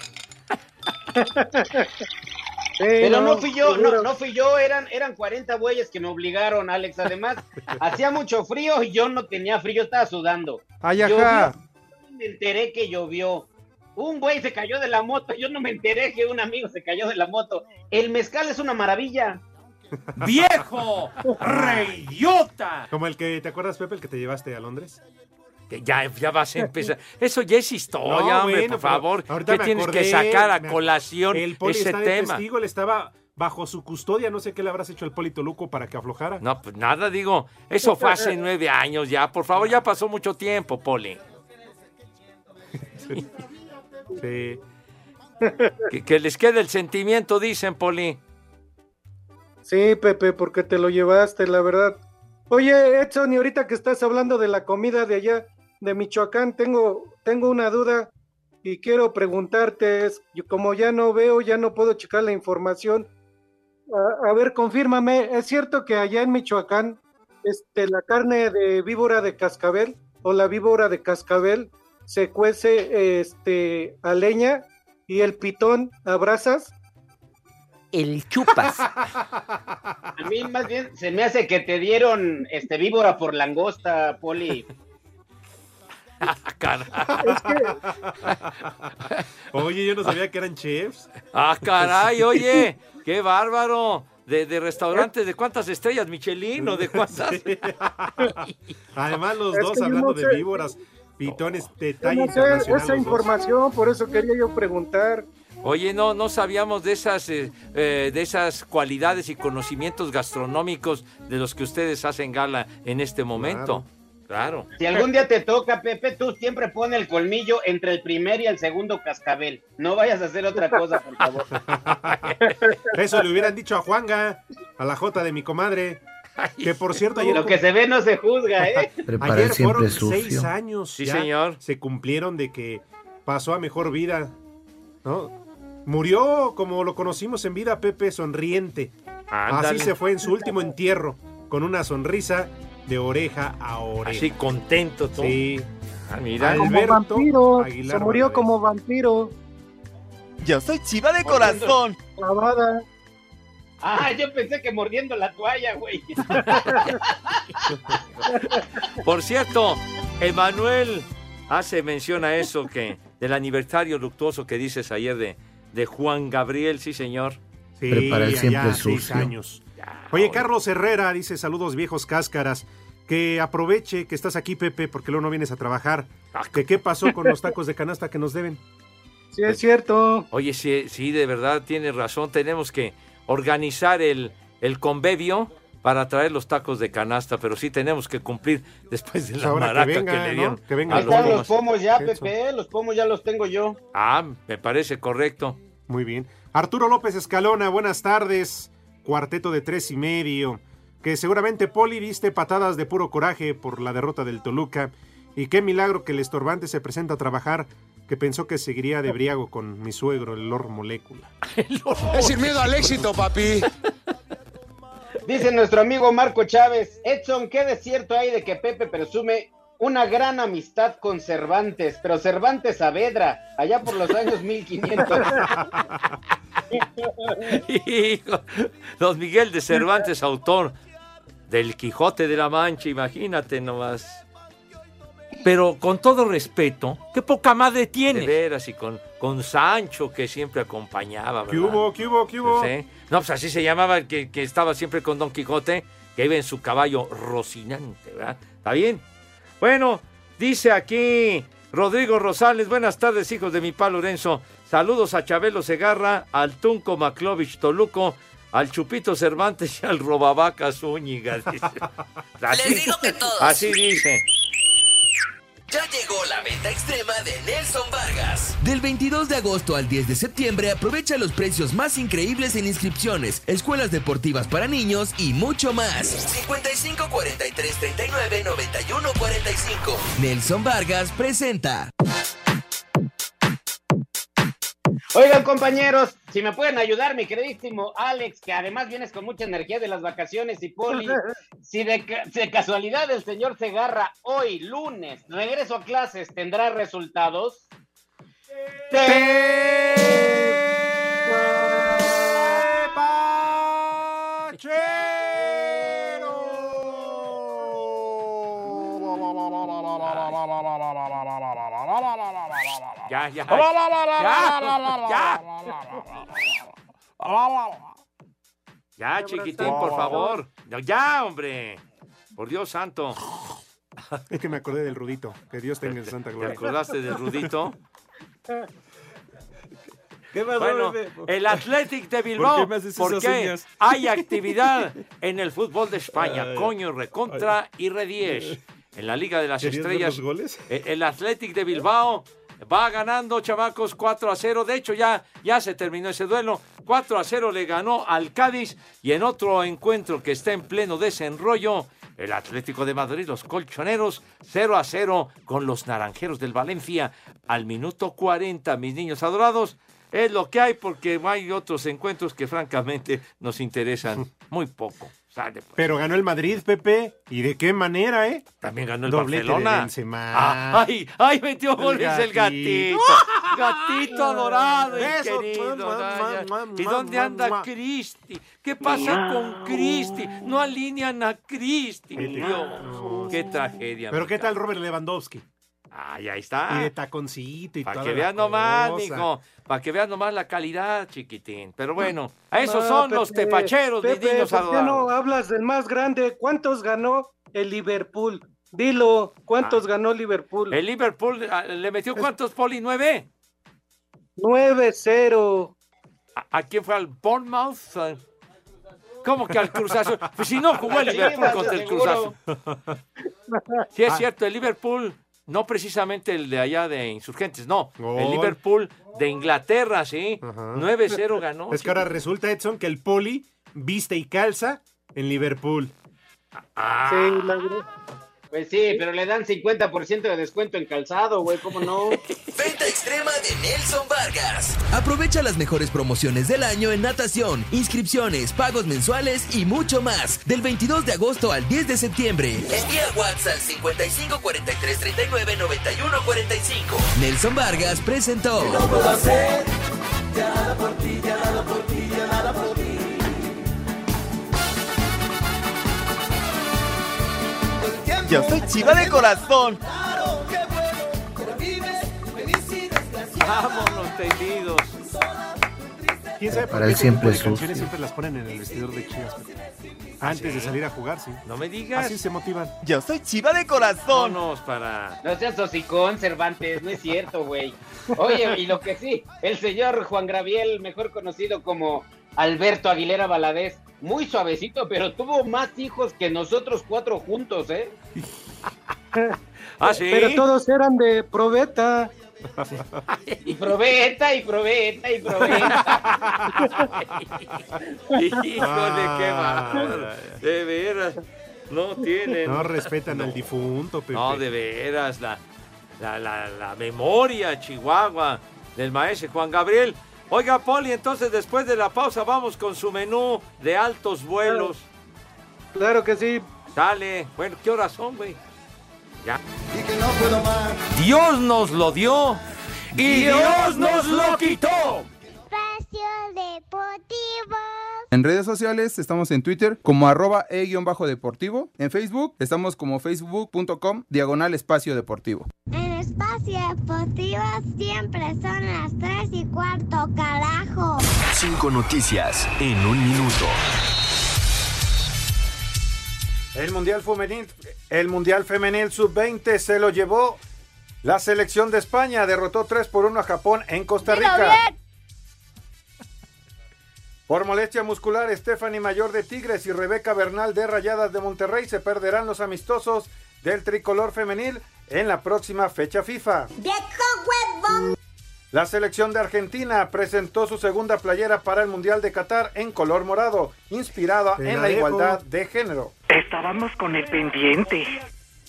Pero no, no, fui yo, no, no fui yo, eran, eran 40 bueyes que me obligaron, Alex. Además, hacía mucho frío y yo no tenía frío, estaba sudando. Ay, Llovió, ajá. me enteré que llovió. Un güey se cayó de la moto, yo no me enteré que un amigo se cayó de la moto. El mezcal es una maravilla. ¡Viejo! ¡Reyota! Como el que, ¿te acuerdas, Pepe, el que te llevaste a Londres? Que ya, ya vas a empezar. Eso ya es historia, No, hombre, bueno, por favor. ahorita ¿Qué me tienes que sacar a colación El Poli ese está de tema? testigo, él estaba bajo su custodia, no sé qué le habrás hecho al Poli Toluco para que aflojara. No, pues nada, digo. Eso fue hace nueve años ya. Por favor, ya pasó mucho tiempo, Poli. Sí. Que, que les quede el sentimiento, dicen, Poli. Sí, Pepe, porque te lo llevaste, la verdad. Oye, Edson, y ahorita que estás hablando de la comida de allá, de Michoacán, tengo, tengo una duda y quiero preguntarte, es, yo como ya no veo, ya no puedo checar la información. A, a ver, confírmame, ¿es cierto que allá en Michoacán, este, la carne de víbora de cascabel o la víbora de cascabel se cuece este, a leña y el pitón a brasas? El chupas. A mí más bien se me hace que te dieron este víbora por langosta, Poli. Oye, yo no sabía que eran chefs. Ah, caray, oye, qué bárbaro. De, de restaurantes, ¿de cuántas estrellas, Michelin? ¿O de cuántas? Además, los Es dos que hablando no de víboras, pitones de Yo talla no sé internacional. esa dos. información, por eso quería yo preguntar. Oye, no, no sabíamos de esas, eh, eh, de esas cualidades y conocimientos gastronómicos de los que ustedes hacen gala en este momento. Claro. Si algún día te toca, Pepe, tú siempre pon el colmillo entre el primer y el segundo cascabel. No vayas a hacer otra cosa, por favor. Eso le hubieran dicho a Juanga, a la Jota de mi comadre. Que por cierto, ayer. Lo que se ve no se juzga, ¿eh? Ayer siempre fueron sucio. seis años. Sí, ya señor. Se cumplieron de que pasó a mejor vida. ¿no? Murió como lo conocimos en vida, Pepe, sonriente. Ándale. Así se fue en su último entierro, con una sonrisa de oreja a oreja. Así contento tú. Sí. Ah, mira. Como Alberto vampiro, Aguilar se murió como vampiro. Yo soy chiva de corazón. Clavada. Ah, yo pensé que mordiendo la toalla, güey. Por cierto, Emanuel hace mención a eso que del aniversario luctuoso que dices ayer de, de Juan Gabriel, sí señor. Sí, Prepara el siempre sucio. años. Oye, Carlos Herrera dice saludos viejos cáscaras. Que aproveche que estás aquí, Pepe, porque luego no vienes a trabajar. Que qué pasó con los tacos de canasta que nos deben. Sí, es cierto. Oye, sí, sí, de verdad tienes razón. Tenemos que organizar el, el convivio para traer los tacos de canasta, pero sí tenemos que cumplir después de Pues la ahora que maraca venga, que le ¿no? dieron. Que venga a Ahí los están los pomos ya. Pepe, los pomos ya los tengo yo. Ah, me parece correcto. Muy bien. Arturo López Escalona, buenas tardes. Cuarteto de tres y medio. Que seguramente Poli viste patadas de puro coraje por la derrota del Toluca. Y qué milagro que el estorbante se presenta a trabajar, que pensó que seguiría de briago con mi suegro, el Lord Molécula. Es sin miedo al éxito, papi. Dice nuestro amigo Marco Chávez, Edson, ¿qué de cierto hay de que Pepe presume una gran amistad con Cervantes, pero Cervantes Saavedra, allá por los años 1500? Hijo, Don Miguel de Cervantes, autor del Quijote de la Mancha, imagínate nomás. Pero con todo respeto, qué poca madre tiene. De veras, y con, con Sancho, que siempre acompañaba. ¿Qué ¿verdad? hubo? ¿Qué hubo? ¿Qué hubo? Sí. No, pues así se llamaba el que, que estaba siempre con Don Quijote, que iba en su caballo Rocinante, ¿verdad? ¿Está bien? Bueno, dice aquí Rodrigo Rosales, buenas tardes, hijos de mi pa Lorenzo. Saludos a Chabelo Segarra, al Tunco Maclovich Toluco, al Chupito Cervantes y al Robabacas Zúñiga. dice. Les digo que todos. Así dice. Ya llegó la venta extrema de Nelson Vargas. Del 22 de agosto al 10 de septiembre aprovecha los precios más increíbles en inscripciones, escuelas deportivas para niños y mucho más. 55 43 39 91 45. Nelson Vargas presenta. Oigan, compañeros, si me pueden ayudar, mi queridísimo Alex, que además vienes con mucha energía de las vacaciones y Poli, si de, ca- de casualidad el señor Segarra hoy, lunes, regreso a clases, tendrá resultados. Ya, ya. Ya, Ya, chiquitín, por favor. Ya, Ya, hombre. Por Dios santo. Es que me acordé del Rudito. Que Dios tenga en Santa ¿Te Gloria. acordaste del Rudito? ¿Qué pasó, Bueno, bebé? el Athletic de ¿Por Bilbao. qué me haces esas porque señas? hay actividad en el fútbol de España. Ay, Coño, recontra y redies. En la Liga de las ¿Querías ver Estrellas. los goles? eh, El Athletic de Bilbao va ganando, chamacos, 4 a 0. De hecho, ya, ya se terminó ese duelo. 4 a 0 le ganó al Cádiz. Y en otro encuentro que está en pleno desenrollo, el Atlético de Madrid, los colchoneros, 0 a 0 con los naranjeros del Valencia. Al minuto 40, mis niños adorados. Es lo que hay porque hay otros encuentros que francamente nos interesan muy poco. Sale, pues. Pero ganó el Madrid, Pepe. ¿Y de qué manera, eh? También ganó el Doblete Barcelona. de. Ah, ¡Ay! ¡Ay! Metió goles el gatito. gatito. Adorado y Besos. querido. ¿Y dónde anda. Cristi? ¿Qué pasa con Cristi? No alinean a Cristi. Dios, qué tragedia. Pero ¿qué tal Robert Lewandowski? Ay, ahí Y está. de taconcito y Para que vean nomás, cosa. Para que vean nomás la calidad, chiquitín. Pero bueno, esos son los Pepe, tepacheros, mis Pepe, niños ¿por qué no hablas del más grande? ¿Cuántos ganó el Liverpool? Dilo, ¿cuántos ganó Liverpool? Ah. El Liverpool ah, le metió cuántos poli nueve. 9-0. ¿A, a quién fue al Bournemouth? Ah, ¿Cómo que al Cruz Azul? Pues si no jugó el Liverpool contra el Cruz seguro. Azul. Sí es Ah. cierto, el Liverpool, no precisamente el de allá de Insurgentes, no. El. Liverpool de Inglaterra, sí. 9-0 ganó. Es que ahora resulta, Edson, que el Poli viste y calza en Liverpool. Ah. Sí, la- Pues sí, pero le dan 50% de descuento en calzado, güey, ¿cómo no? Venta extrema de Nelson Vargas. Aprovecha las mejores promociones del año en natación, inscripciones, pagos mensuales y mucho más. Del 22 de agosto al 10 de septiembre. Envía WhatsApp al 55 43 39 91 45. Nelson Vargas presentó. Yo soy chiva de corazón. Vámonos, tendidos. ¿Quién sabe por Para qué él ese siempre de es canciones siempre las ponen en el vestidor de Chivas? Antes de salir a jugar, sí. No me digas. Así se motivan. Yo soy chiva de corazón. Vámonos para... No seas hocicón, Cervantes, no es cierto, güey. Oye, y lo que sí, el señor Juan Graviel, mejor conocido como Alberto Aguilera Valadez, muy suavecito, pero tuvo más hijos que nosotros cuatro juntos, ¿eh? ¿Ah, sí? Pero todos eran de probeta. Y probeta, y probeta, y probeta. Híjole, qué Ah. bárbaro. De veras. No tienen. No respetan al difunto, Pepe. No, de veras, la, la, la, la memoria, Chihuahua, del maestro Juan Gabriel. Oiga, Poli, entonces después de la pausa vamos con su menú de altos vuelos. Claro que sí. Dale. Bueno, ¿qué horas son, güey? Ya. Dios nos lo dio y Dios nos lo quitó. Espacio En redes sociales estamos en Twitter como arroba e-deportivo. En Facebook estamos como facebook.com diagonal espacio deportivo. En Espacio Deportivo siempre son las 3 y cuarto, carajo. Cinco noticias en un minuto. El Mundial Femenil, el Mundial Femenil Sub-20 se lo llevó la selección de España. Derrotó 3 por 1 a Japón en Costa Rica. Por molestia muscular, Stephanie Mayor de Tigres y Rebeca Bernal de Rayadas de Monterrey se perderán los amistosos del tricolor femenil en la próxima fecha FIFA. La selección de Argentina presentó su segunda playera para el Mundial de Qatar en color morado, inspirada en la igualdad de género. Estábamos con el pendiente.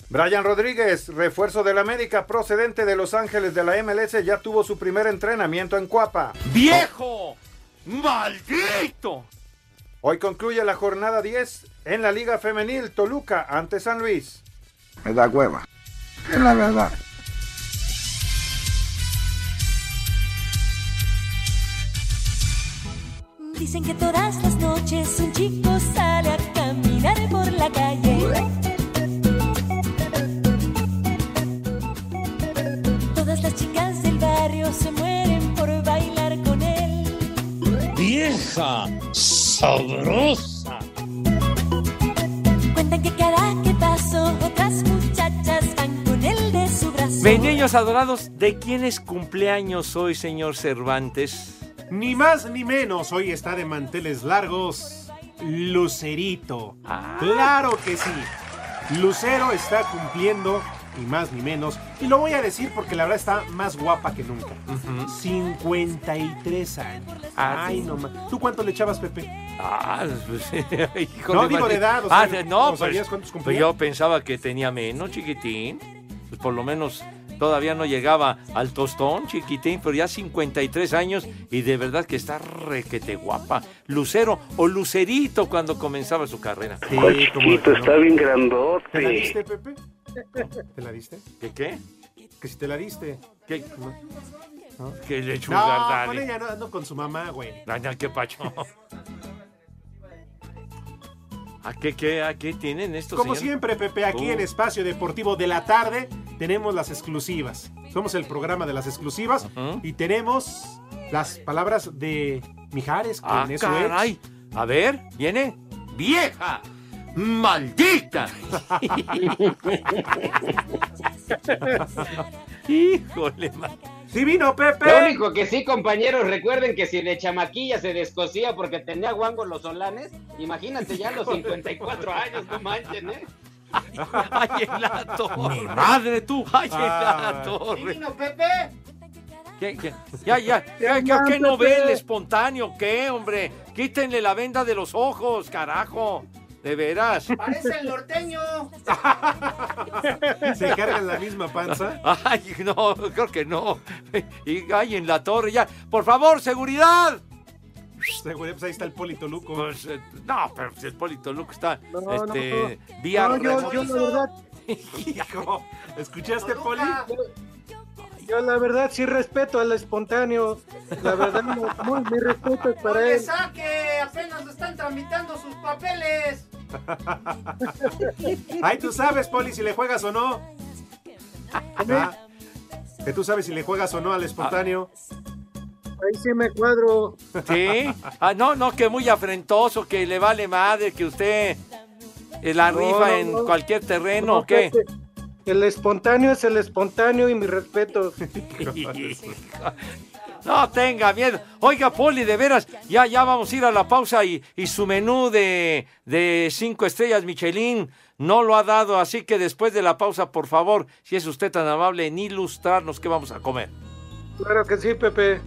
Brian Rodríguez, refuerzo del América procedente de Los Ángeles de la MLS, ya tuvo su primer entrenamiento en Cuapa. ¡Viejo! ¡Maldito! Hoy concluye la jornada 10 en la Liga Femenil Toluca ante San Luis. Me da hueva. Es la verdad. Dicen que todas las noches un chico sale a caminar por la calle. Todas las chicas del barrio se mueren por bailar con él. Vieja sabrosa. Niños adorados, ¿de quién es cumpleaños hoy, señor Cervantes? Ni más ni menos, hoy está de manteles largos Lucerito. Claro que sí. Lucero está cumpliendo, ni más ni menos. Y lo voy a decir porque la verdad está más guapa que nunca. 53 años. Ay, no más. ¿Tú cuánto le echabas, Pepe? Ah, pues, hijo No, de digo de edad, o ah, sea, de- no, ¿no pues, sabías cuántos pues cumplía? yo pensaba que tenía menos, chiquitín. Pues por lo menos todavía no llegaba al tostón, chiquitín, pero ya 53 años y de verdad que está requete guapa. Lucero o Lucerito cuando comenzaba su carrera. ¿Cuál chiquito? Está bien grandote. ¿Te la diste, Pepe? ¿Te la diste? ¿Qué qué? Que si te la diste. ¿Qué? ¿No? Que le No, sugar con ella no ando con su mamá, güey. Ay, qué pacho. ¿A qué, qué, a qué tienen estos Como señores? siempre, Pepe, aquí Uh. en Espacio Deportivo de la Tarde tenemos las exclusivas. Somos el programa de las exclusivas y tenemos las palabras de Mijares, que Ah, en eso es. caray. A ver, viene. ¡Vieja! ¡Maldita! Híjole, man. ¡Sí vino, Pepe! Lo único que sí, compañeros, recuerden que si de chamaquilla se descosía porque tenía guango los solanes, imagínate ya a los 54 años, no manchen, ¿eh? ¡Ay, en la torre! ¡Madre tú! ¡Ay, en la torre! vino Pepe? ¿Qué, qué? Ya, ya, ya, ya, ¿qué no ve el espontáneo? ¿Qué, hombre? Quítenle la venda de los ojos, carajo. De veras. Parece el norteño. ¿Se cargan la misma panza? Ay, no, creo que no. Y ay, en la torre, ya. Por favor, seguridad. Seguridad, pues ahí está el Polito Luco. Pues, eh, no, pero si el Polito Luco está No, este, no. vía No, yo, yo la verdad, Hijo, ¿escuchaste, Poli? Yo la verdad sí respeto al espontáneo. La verdad, muy, mi respeto es para él. saque! Apenas están tramitando sus papeles. Ay, tú sabes, Poli, si le juegas o no. Ah, que tú sabes si le juegas o no al espontáneo. Ahí sí me cuadro. Sí. Ah, no, no, que muy afrentoso, que le vale madre, que usted eh, la No, rifa no, en no. cualquier terreno, No, ¿o qué? El espontáneo es el espontáneo y mi respeto. No tenga miedo. Oiga, Poli, de veras, ya, ya vamos a ir a la pausa y, y su menú de, de cinco estrellas Michelin no lo ha dado, así que después de la pausa, por favor, si es usted tan amable en ilustrarnos qué vamos a comer. Claro que sí, Pepe.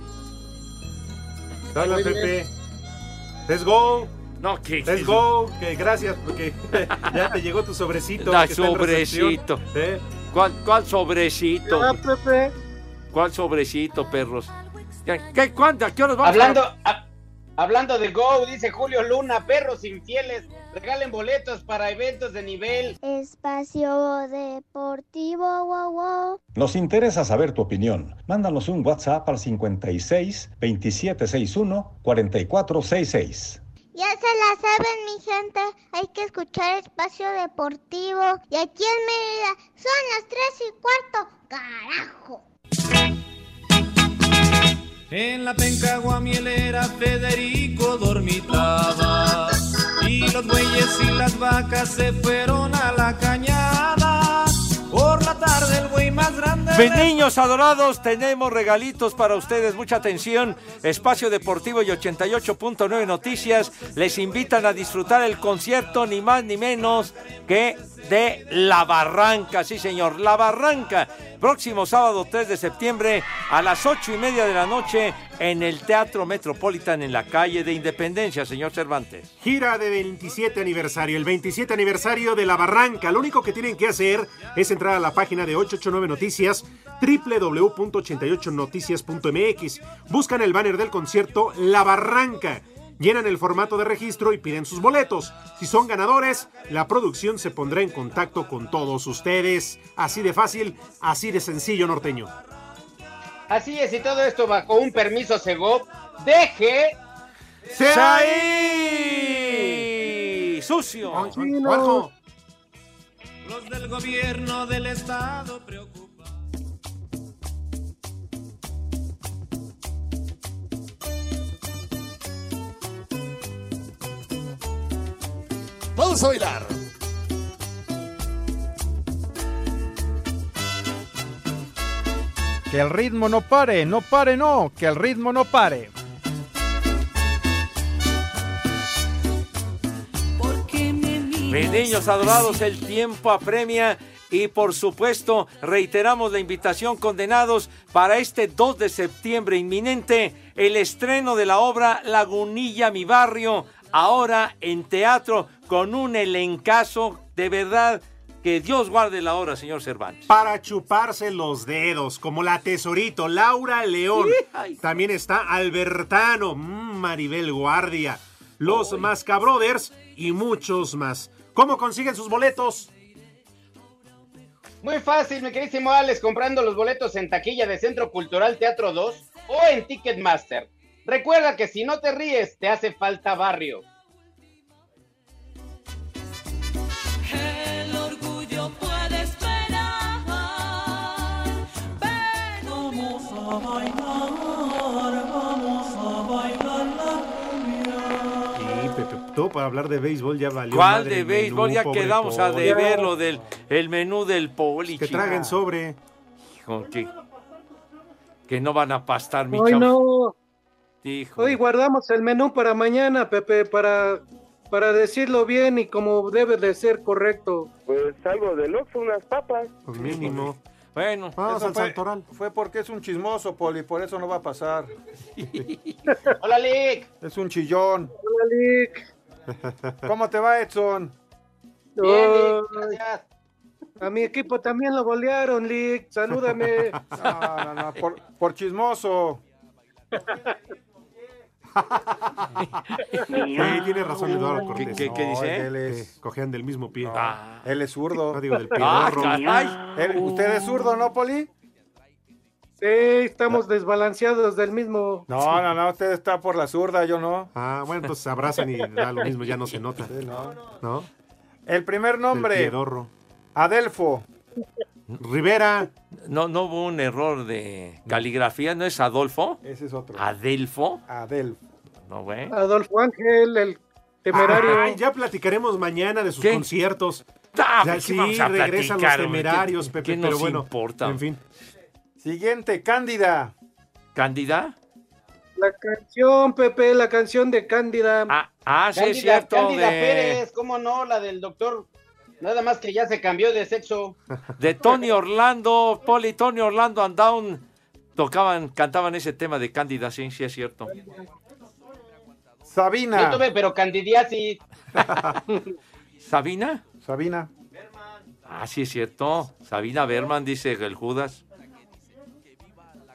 Dale. Pepe. Let's go. No, que Let's go. Que gracias, porque ya te llegó tu sobrecito. Recepción. sobrecito. ¿Eh? ¿Cuál, cuál sobrecito? Ya, Pepe. ¿Cuál sobrecito, perros? ¿Qué, ¿Cuándo? ¿A qué horas vamos Hablando, a... a- hablando de Go, dice Julio Luna, perros infieles, regalen boletos para eventos de nivel. Espacio Deportivo, wow, wow. Nos interesa saber tu opinión. Mándanos un WhatsApp al 56 2761 4466. Ya se la saben, mi gente. Hay que escuchar Espacio Deportivo. Y aquí en Mérida son las tres y cuarto. ¡Carajo! En la penca guamielera Federico dormitaba y los bueyes y las vacas se fueron a la cañada. Por la tarde el buey más grande. Mis niños adorados, tenemos regalitos para ustedes. Mucha atención. Espacio Deportivo y 88.9 Noticias les invitan a disfrutar el concierto, ni más ni menos que de La Barranca. Sí, señor, La Barranca. Próximo sábado 3 de septiembre a las 8 y media de la noche en el Teatro Metropolitan en la calle de Independencia, señor Cervantes. Gira de 27 aniversario, el 27 aniversario de La Barranca. Lo único que tienen que hacer es entrar a la página de 889 Noticias, www.88noticias.mx. Buscan el banner del concierto La Barranca. Llenan el formato de registro y piden sus boletos. Si son ganadores, la producción se pondrá en contacto con todos ustedes. Así de fácil, así de sencillo, norteño. Así es, y todo esto bajo un permiso Segov. Deje. ¡Saí! ¡Sucio! Juanjo. Los del gobierno del estado preocupados. Vamos a bailar. Que el ritmo no pare, no pare, no, que el ritmo no pare. Mis niños adorados, el tiempo apremia y por supuesto reiteramos la invitación condenados para este 2 de septiembre inminente el estreno de la obra Lagunilla mi barrio, ahora en teatro con un elencazo de verdad que Dios guarde la hora, señor Cervantes. Para chuparse los dedos, como la tesorito Laura León. También está Albertano, mm, Maribel Guardia, los Mascabrothers y muchos más. ¿Cómo consiguen sus boletos? Muy fácil, mi queridísimo Alex, comprando los boletos en taquilla de Centro Cultural Teatro 2 o en Ticketmaster. Recuerda que si no te ríes, te hace falta barrio. Para hablar de béisbol ya valió. ¿Cuál madre de béisbol? menú, ya quedamos a Poli. deber lo del el menú del poli. Que chica. traguen sobre. Hijo, que, que no van a pastar, mi Hoy chavo. no. Hijo. Hoy guardamos el menú para mañana, Pepe, para, para decirlo bien y como debe de ser correcto. Pues algo del Oxxo, unas papas. Pues mínimo. Bueno, Vamos Eso al fue, Santoral. fue porque es un chismoso, Poli, por eso no va a pasar. Hola, Lick. Es un chillón. Hola, Lick. ¿Cómo te va, Edson? Bien, gracias. a mi equipo también lo golearon, Lick. Salúdame. No, no, no, por, por chismoso. Sí, tiene razón Eduardo ¿Qué, Cortés. qué- qué No, dice? Él Que es, cogían del mismo pie. Ah. él es zurdo. No digo del pie. Ah. Él- ¿Usted es zurdo, no, Poli? Sí, estamos desbalanceados del mismo. No, no, no, usted está por la zurda, yo no. Ah, bueno, entonces se abrazan y da lo mismo, ya no se nota. Sí, no. ¿No? El primer nombre, piedorro. Adelfo. Rivera. No, no hubo un error de caligrafía, ¿no es Adolfo? Ese es otro. ¿Adelfo? Adelfo. No, güey. Adolfo Ángel, el temerario. Ay, ya platicaremos mañana de sus ¿Qué? conciertos. Ah, Ya pues, ¿qué sí, regresan los platicar, temerarios, ¿Qué- Pepe, qué nos pero bueno. importa? En fin. Siguiente, Cándida. ¿Cándida? La canción, Pepe, la canción de Cándida. Ah, ah sí, es cierto. Cándida de, Pérez, ¿cómo no? La del doctor. Nada más que ya se cambió de sexo. de Tony Orlando, Poli, Tony Orlando and Down. Tocaban, cantaban ese tema de Cándida, sí, sí es cierto. Sabina. Yo tuve, pero candidiasis. ¿Sabina? Sabina. Ah, sí es cierto. Sabina Berman, dice el Judas.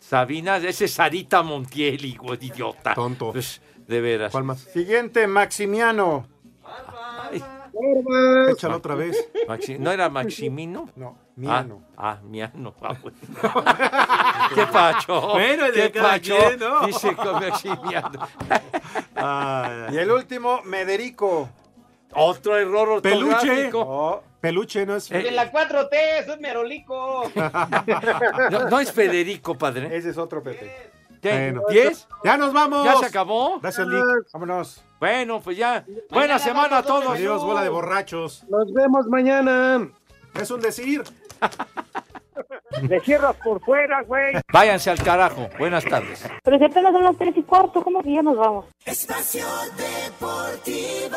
Sabina, ese es Sarita Montiel, hijo de idiota. Tonto. Pues, de veras. ¿Cuál más? Siguiente, Maximiano. Ay. Échalo otra vez. Maxi- ¿No era Maximino? No, Miano. Ah, ah, Miano. Ah, bueno. ¿Qué pacho? Bueno, de ¿Qué pacho? quien, ¿no? Dice con Maximiano. Y el último, Mederico. Otro error Peluche. ortográfico. Oh, Peluche no es. Eh, En la 4T, eso es merolico. No, no es Federico, padre. ese es otro Pepe. Bueno. ¿Diez? Ya nos vamos. ¿Ya se acabó? Gracias, Lick. Vámonos. Bueno, pues ya. Buena semana a todos. Adiós, bola de borrachos. Nos vemos mañana. Es un decir. Le cierras por fuera, güey. Váyanse al carajo. Buenas tardes. Pero si apenas son las tres y cuarto, ¿cómo que ya nos vamos? Espacio Deportivo.